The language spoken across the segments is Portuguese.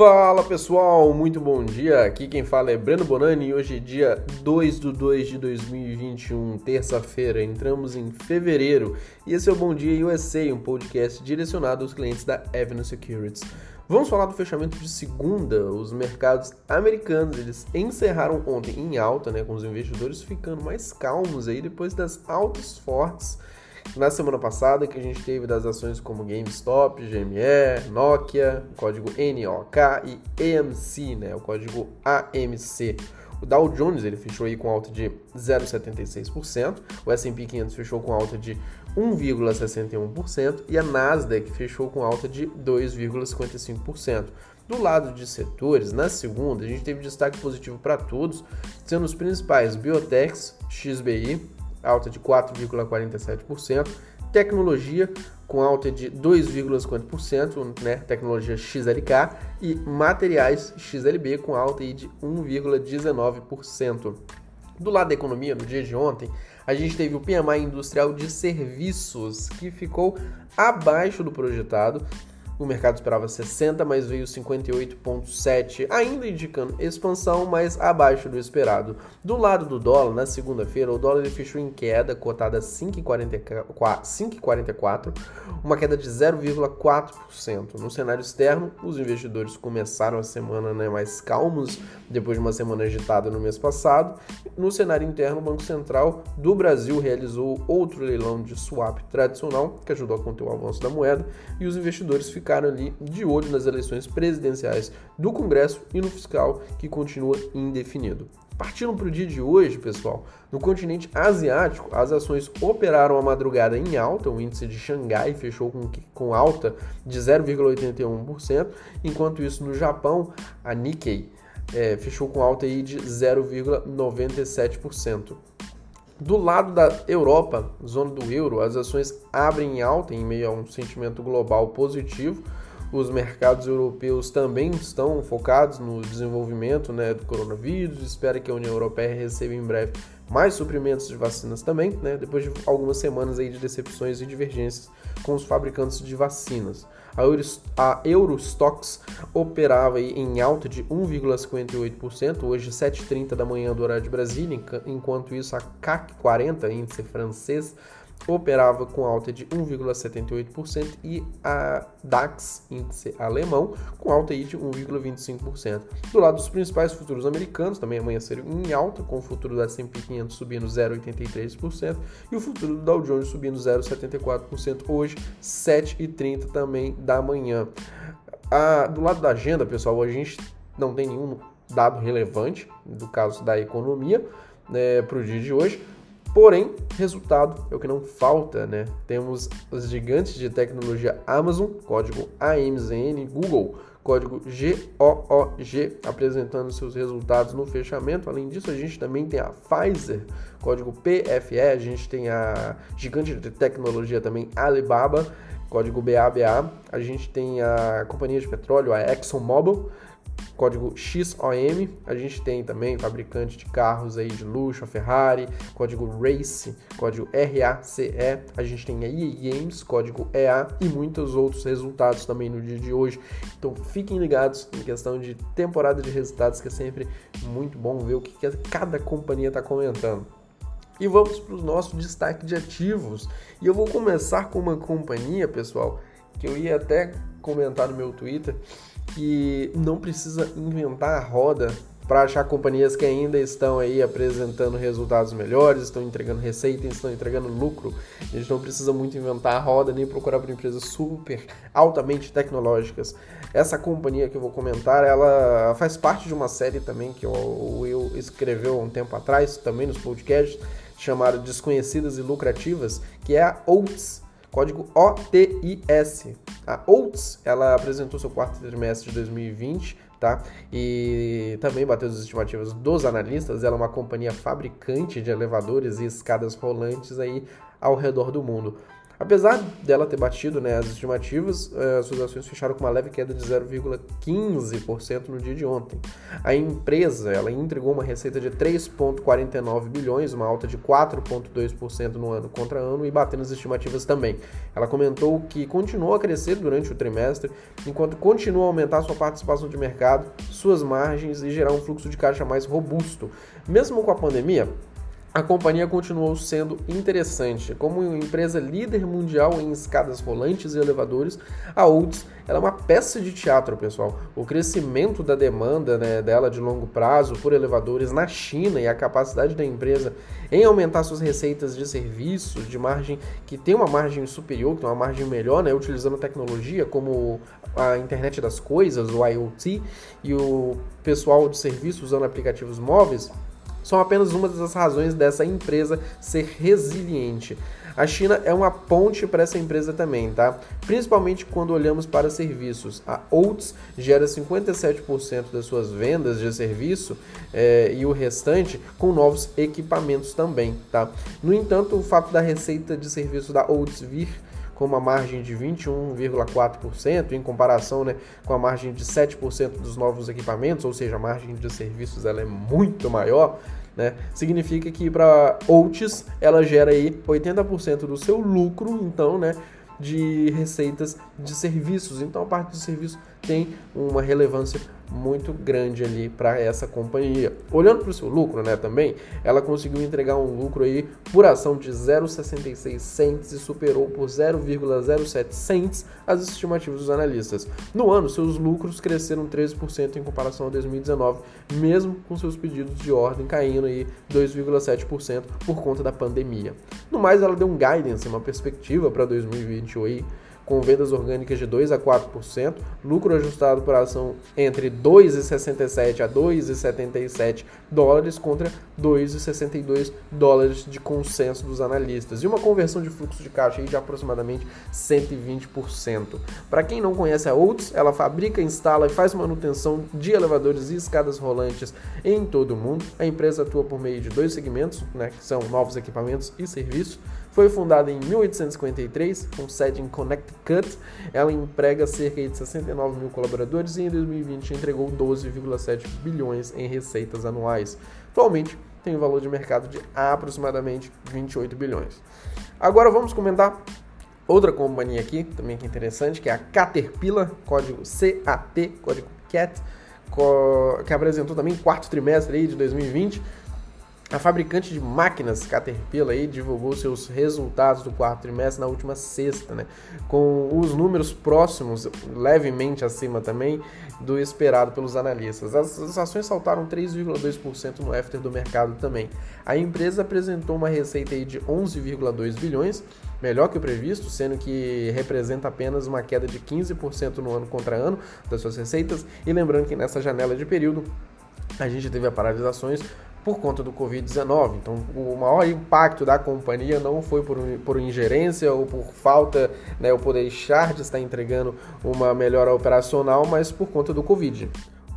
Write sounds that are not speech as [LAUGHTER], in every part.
Fala pessoal, muito bom dia. Aqui quem fala é Breno Bonani e hoje é dia 2 de 2 de 2021, terça-feira. Entramos em fevereiro e esse é o Bom Dia USA, um podcast direcionado aos clientes da Avenue Securities. Vamos falar do fechamento de segunda. Os mercados americanos eles encerraram ontem em alta, né, com os investidores ficando mais calmos aí depois das altas fortes na semana passada que a gente teve das ações como GameStop, GME, Nokia, código NOK e AMC, né, o código AMC. O Dow Jones ele fechou aí com alta de 0,76%, o S&P 500 fechou com alta de 1,61% e a Nasdaq fechou com alta de 2,55%. Do lado de setores, na segunda, a gente teve destaque positivo para todos, sendo os principais Biotechs, XBI, alta de 4,47%, tecnologia com alta de 2,50%, né, tecnologia XLK e materiais XLB com alta de 1,19%. Do lado da economia, no dia de ontem, a gente teve o PMI industrial de serviços que ficou abaixo do projetado o mercado esperava 60, mas veio 58,7, ainda indicando expansão, mas abaixo do esperado. Do lado do dólar, na segunda-feira, o dólar fechou em queda, cotada a 5,44, uma queda de 0,4%. No cenário externo, os investidores começaram a semana né, mais calmos, depois de uma semana agitada no mês passado. No cenário interno, o Banco Central do Brasil realizou outro leilão de swap tradicional, que ajudou a conter o avanço da moeda, e os investidores ficaram ficaram ali de olho nas eleições presidenciais do Congresso e no fiscal, que continua indefinido. Partindo para o dia de hoje, pessoal, no continente asiático, as ações operaram a madrugada em alta, o índice de Xangai fechou com, com alta de 0,81%, enquanto isso no Japão, a Nikkei é, fechou com alta aí de 0,97%. Do lado da Europa, zona do euro, as ações abrem em alta em meio a um sentimento global positivo. Os mercados europeus também estão focados no desenvolvimento né, do coronavírus. Espera que a União Europeia receba em breve mais suprimentos de vacinas também, né, depois de algumas semanas aí de decepções e divergências com os fabricantes de vacinas. A Eurostox operava em alta de 1,58%, hoje 7h30 da manhã do horário de Brasília, enquanto isso a CAC 40, índice francês, operava com alta de 1,78% e a DAX, índice alemão, com alta de 1,25%. Do lado dos principais futuros americanos, também amanheceram em alta, com o futuro da S&P 500 subindo 0,83% e o futuro do Dow Jones subindo 0,74% hoje, 7h30 também da manhã. Ah, do lado da agenda, pessoal, a gente não tem nenhum dado relevante do caso da economia né, para o dia de hoje, Porém, resultado é o que não falta, né? Temos os gigantes de tecnologia Amazon, código AMZN, Google, código GOOG, apresentando seus resultados no fechamento. Além disso, a gente também tem a Pfizer, código PFE, a gente tem a gigante de tecnologia também Alibaba, código BABA, a gente tem a companhia de petróleo, a ExxonMobil, código XOM. A gente tem também fabricante de carros aí de luxo, a Ferrari, código RACE, código RACE. A gente tem a EA Games, código EA e muitos outros resultados também no dia de hoje. Então fiquem ligados em questão de temporada de resultados, que é sempre muito bom ver o que cada companhia está comentando. E vamos para o nosso destaque de ativos. E eu vou começar com uma companhia, pessoal, que eu ia até comentar no meu Twitter, que não precisa inventar a roda para achar companhias que ainda estão aí apresentando resultados melhores, estão entregando receita, estão entregando lucro. A gente não precisa muito inventar a roda nem procurar por empresas super altamente tecnológicas. Essa companhia que eu vou comentar, ela faz parte de uma série também que o Will escreveu há um tempo atrás, também nos podcasts, chamada Desconhecidas e Lucrativas, que é a Oats código OTIS. A Oats, ela apresentou seu quarto trimestre de 2020, tá? E também bateu as estimativas dos analistas. Ela é uma companhia fabricante de elevadores e escadas rolantes aí ao redor do mundo. Apesar dela ter batido né, as estimativas, uh, suas ações fecharam com uma leve queda de 0,15% no dia de ontem. A empresa ela entregou uma receita de 3,49 bilhões, uma alta de 4,2% no ano contra ano e batendo as estimativas também. Ela comentou que continuou a crescer durante o trimestre, enquanto continua a aumentar sua participação de mercado, suas margens e gerar um fluxo de caixa mais robusto. Mesmo com a pandemia, a companhia continuou sendo interessante. Como empresa líder mundial em escadas rolantes e elevadores, a Olds é uma peça de teatro, pessoal. O crescimento da demanda né, dela de longo prazo por elevadores na China e a capacidade da empresa em aumentar suas receitas de serviços, de margem que tem uma margem superior, que tem uma margem melhor, né, utilizando tecnologia como a internet das coisas, o IoT, e o pessoal de serviço usando aplicativos móveis são apenas uma das razões dessa empresa ser resiliente. A China é uma ponte para essa empresa também, tá? Principalmente quando olhamos para serviços. A Oats gera 57% das suas vendas de serviço é, e o restante com novos equipamentos também, tá? No entanto, o fato da receita de serviço da Oats vir com uma margem de 21,4% em comparação né, com a margem de 7% dos novos equipamentos, ou seja, a margem de serviços ela é muito maior, né? Significa que para Oats ela gera aí 80% do seu lucro, então, né, de receitas de serviços. Então a parte de serviço tem uma relevância muito grande ali para essa companhia. Olhando para o seu lucro, né, também, ela conseguiu entregar um lucro aí por ação de 0,66 cents e superou por 0,07 cents as estimativas dos analistas. No ano, seus lucros cresceram 13% em comparação a 2019, mesmo com seus pedidos de ordem caindo aí 2,7% por conta da pandemia. No mais, ela deu um guidance, uma perspectiva para 2021 aí com vendas orgânicas de 2 a 4%, lucro ajustado por ação entre 2,67 a 2,77 dólares contra 2,62 dólares de consenso dos analistas e uma conversão de fluxo de caixa de aproximadamente 120%. Para quem não conhece a Oats, ela fabrica, instala e faz manutenção de elevadores e escadas rolantes em todo o mundo. A empresa atua por meio de dois segmentos, né, que são novos equipamentos e serviços. Foi fundada em 1853, com sede em Connecticut. Ela emprega cerca de 69 mil colaboradores e em 2020 entregou 12,7 bilhões em receitas anuais. Atualmente tem um valor de mercado de aproximadamente 28 bilhões. Agora vamos comentar outra companhia aqui, também que é interessante, que é a Caterpillar, código CAT, código CAT, que apresentou também quarto trimestre aí de 2020 a fabricante de máquinas Caterpillar aí divulgou seus resultados do quarto trimestre na última sexta, né? Com os números próximos, levemente acima também do esperado pelos analistas. As, ações saltaram 3,2% no after do mercado também. A empresa apresentou uma receita aí de 11,2 bilhões, melhor que o previsto, sendo que representa apenas uma queda de 15% no ano contra ano das suas receitas. E lembrando que nessa janela de período a gente teve a paralisações por conta do Covid-19. Então, o maior impacto da companhia não foi por, por ingerência ou por falta, né, ou por deixar de estar entregando uma melhora operacional, mas por conta do Covid.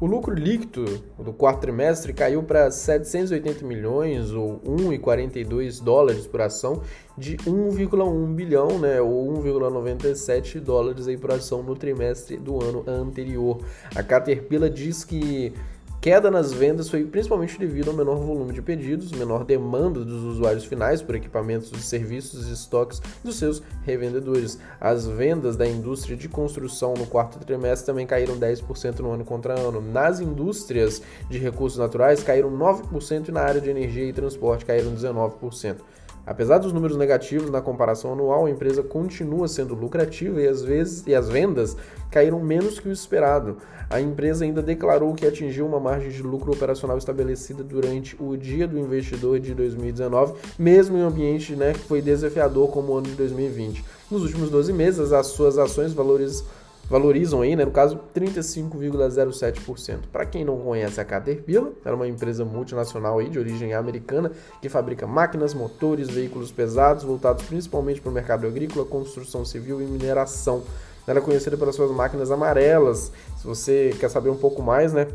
O lucro líquido do quarto trimestre caiu para 780 milhões ou 1,42 dólares por ação de 1,1 bilhão, né, ou 1,97 dólares aí por ação no trimestre do ano anterior. A Caterpillar diz que queda nas vendas foi principalmente devido ao menor volume de pedidos, menor demanda dos usuários finais por equipamentos de serviços e estoques dos seus revendedores. As vendas da indústria de construção no quarto trimestre também caíram 10% no ano contra ano. Nas indústrias de recursos naturais caíram 9% e na área de energia e transporte caíram 19%. Apesar dos números negativos na comparação anual, a empresa continua sendo lucrativa e, às vezes, e as vendas caíram menos que o esperado. A empresa ainda declarou que atingiu uma margem de lucro operacional estabelecida durante o Dia do Investidor de 2019, mesmo em um ambiente né, que foi desafiador como o ano de 2020. Nos últimos 12 meses, as suas ações valorizam valorizam aí, né, no caso, 35,07%. Para quem não conhece a Caterpillar, ela é uma empresa multinacional aí de origem americana que fabrica máquinas, motores, veículos pesados voltados principalmente para o mercado agrícola, construção civil e mineração. Ela é conhecida pelas suas máquinas amarelas. Se você quer saber um pouco mais, né,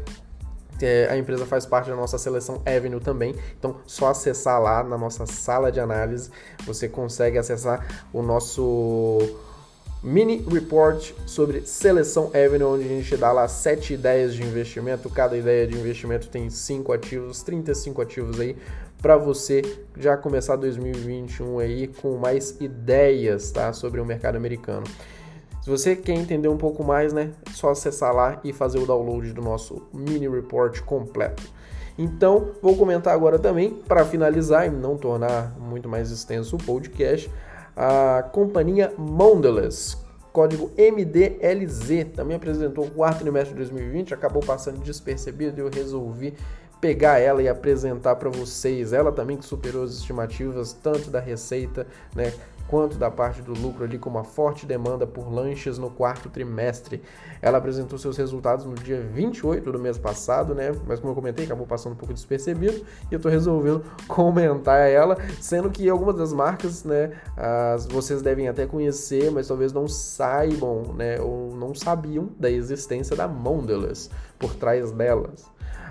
É, a empresa faz parte da nossa seleção Avenue também, então só acessar lá na nossa sala de análise, você consegue acessar o nosso mini report sobre seleção Avenue, onde a gente dá lá sete ideias de investimento. Cada ideia de investimento tem cinco ativos, 35 ativos aí para você já começar 2021 aí com mais ideias, tá, sobre o mercado americano. Se você quer entender um pouco mais, né, é só acessar lá e fazer o download do nosso mini report completo. Então, vou comentar agora também, para finalizar e não tornar muito mais extenso o podcast, a companhia Mondelez, código MDLZ, também apresentou o quarto trimestre de 2020, acabou passando despercebido e eu resolvi pegar ela e apresentar para vocês. Ela também que superou as estimativas tanto da receita, né, quanto da parte do lucro ali com uma forte demanda por lanches no quarto trimestre. Ela apresentou seus resultados no dia 28 do mês passado, né? Mas como eu comentei, acabou passando um pouco despercebido e eu tô resolvendo [LAUGHS] comentar ela, sendo que algumas das marcas, né, as, vocês devem até conhecer, mas talvez não saibam, né, ou não sabiam da existência da Mondelez por trás delas.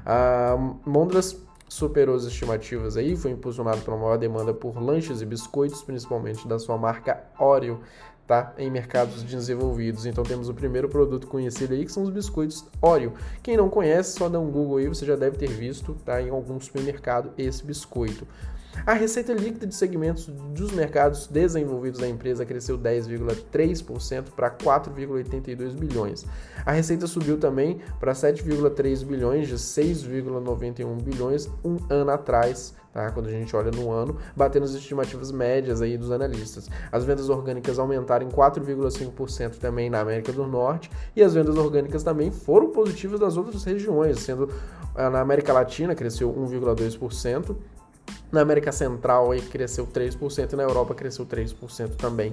A Mondelez superou as estimativas aí, foi impulsionado pela maior demanda por lanches e biscoitos, principalmente da sua marca Oreo, tá? Em mercados desenvolvidos. Então temos o primeiro produto conhecido aí, que são os biscoitos Oreo. Quem não conhece, só dá um Google aí, você já deve ter visto, tá? Em algum supermercado esse biscoito. A receita líquida de segmentos dos mercados desenvolvidos da empresa cresceu 10,3% para 4,82 bilhões. A receita subiu também para 7,3 bilhões de 6,91 bilhões um ano atrás, tá? Quando a gente olha no ano, batendo as estimativas médias aí dos analistas. As vendas orgânicas aumentaram em 4,5% também na América do Norte e as vendas orgânicas também foram positivas nas outras regiões, sendo ah, na América Latina cresceu 1,2%, na América Central aí cresceu 3% e na Europa cresceu 3% também.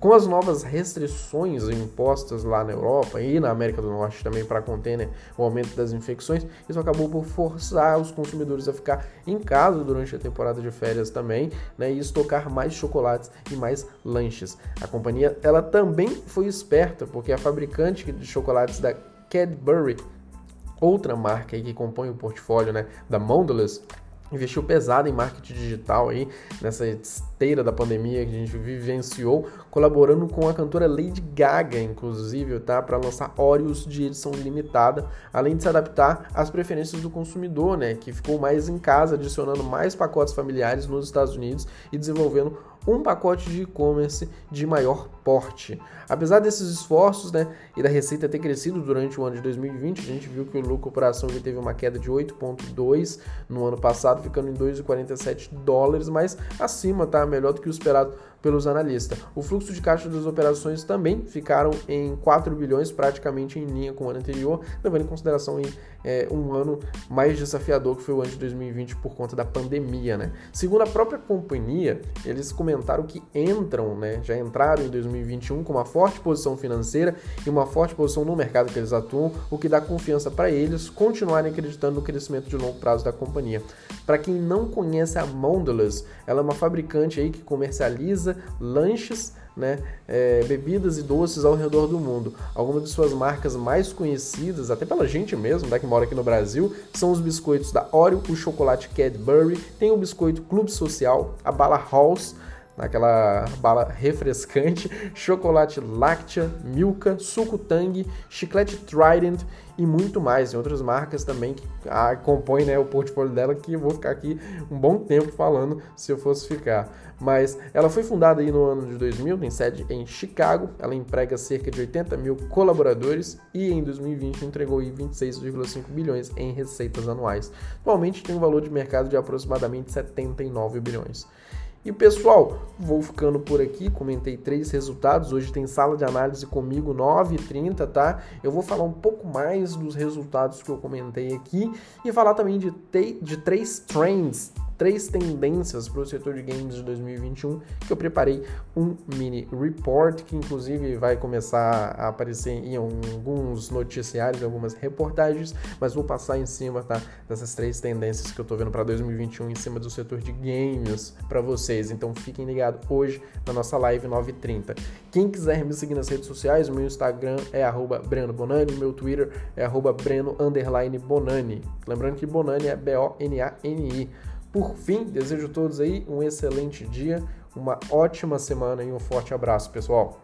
Com as novas restrições impostas lá na Europa e na América do Norte também para conter né, o aumento das infecções, isso acabou por forçar os consumidores a ficar em casa durante a temporada de férias também né, e estocar mais chocolates e mais lanches. A companhia ela também foi esperta porque a fabricante de chocolates da Cadbury, outra marca que compõe o portfólio né, da Mondelez, investiu pesado em marketing digital aí, nessa esteira da pandemia que a gente vivenciou, colaborando com a cantora Lady Gaga, inclusive, tá, para lançar Oreos de edição limitada, além de se adaptar às preferências do consumidor, né, que ficou mais em casa, adicionando mais pacotes familiares nos Estados Unidos e desenvolvendo um pacote de e-commerce de maior porte. Apesar desses esforços né, e da receita ter crescido durante o ano de 2020, a gente viu que o lucro por ação teve uma queda de 8,2 no ano passado, ficando em 2,47 dólares, mas acima, tá? Melhor do que o esperado pelos analistas. O fluxo de caixa das operações também ficaram em 4 bilhões, praticamente em linha com o ano anterior, levando em consideração em, é, um ano mais desafiador que foi o ano de 2020 por conta da pandemia. Né? Segundo a própria companhia, eles comentaram que entram, né, já entraram em 2021 com uma forte posição financeira e uma forte posição no mercado que eles atuam, o que dá confiança para eles continuarem acreditando no crescimento de longo prazo da companhia. Para quem não conhece a Mondelez, ela é uma fabricante aí que comercializa lanches, né, é, bebidas e doces ao redor do mundo. Algumas de suas marcas mais conhecidas, até pela gente mesmo, né, que mora aqui no Brasil, são os biscoitos da Oreo, o chocolate Cadbury, tem o biscoito Clube Social, a bala Halls, aquela bala refrescante, [LAUGHS] chocolate Lactia, Milka, suco Tang, chiclete Trident e muito mais. Tem outras marcas também que ah, compõem né, o portfólio dela que eu vou ficar aqui um bom tempo falando se eu fosse ficar. Mas ela foi fundada aí no ano de 2000, tem sede em Chicago, ela emprega cerca de 80 mil colaboradores e em 2020 entregou 26,5 bilhões em receitas anuais. Atualmente tem um valor de mercado de aproximadamente 79 bilhões. E pessoal, vou ficando por aqui. Comentei três resultados. Hoje tem sala de análise comigo 9h30, tá? Eu vou falar um pouco mais dos resultados que eu comentei aqui e falar também de, de três trends três tendências para o setor de games de 2021, que eu preparei um mini report que inclusive vai começar a aparecer em alguns noticiários, algumas reportagens, mas vou passar em cima tá, dessas três tendências que eu estou vendo para 2021 em cima do setor de games para vocês. Então fiquem ligados hoje na nossa live 930. Quem quiser me seguir nas redes sociais, meu Instagram é Breno Bonani, meu Twitter é Breno Bonani. Lembrando que Bonani é B-O-N-A-N-I. Por fim, desejo a todos aí um excelente dia, uma ótima semana e um forte abraço, pessoal.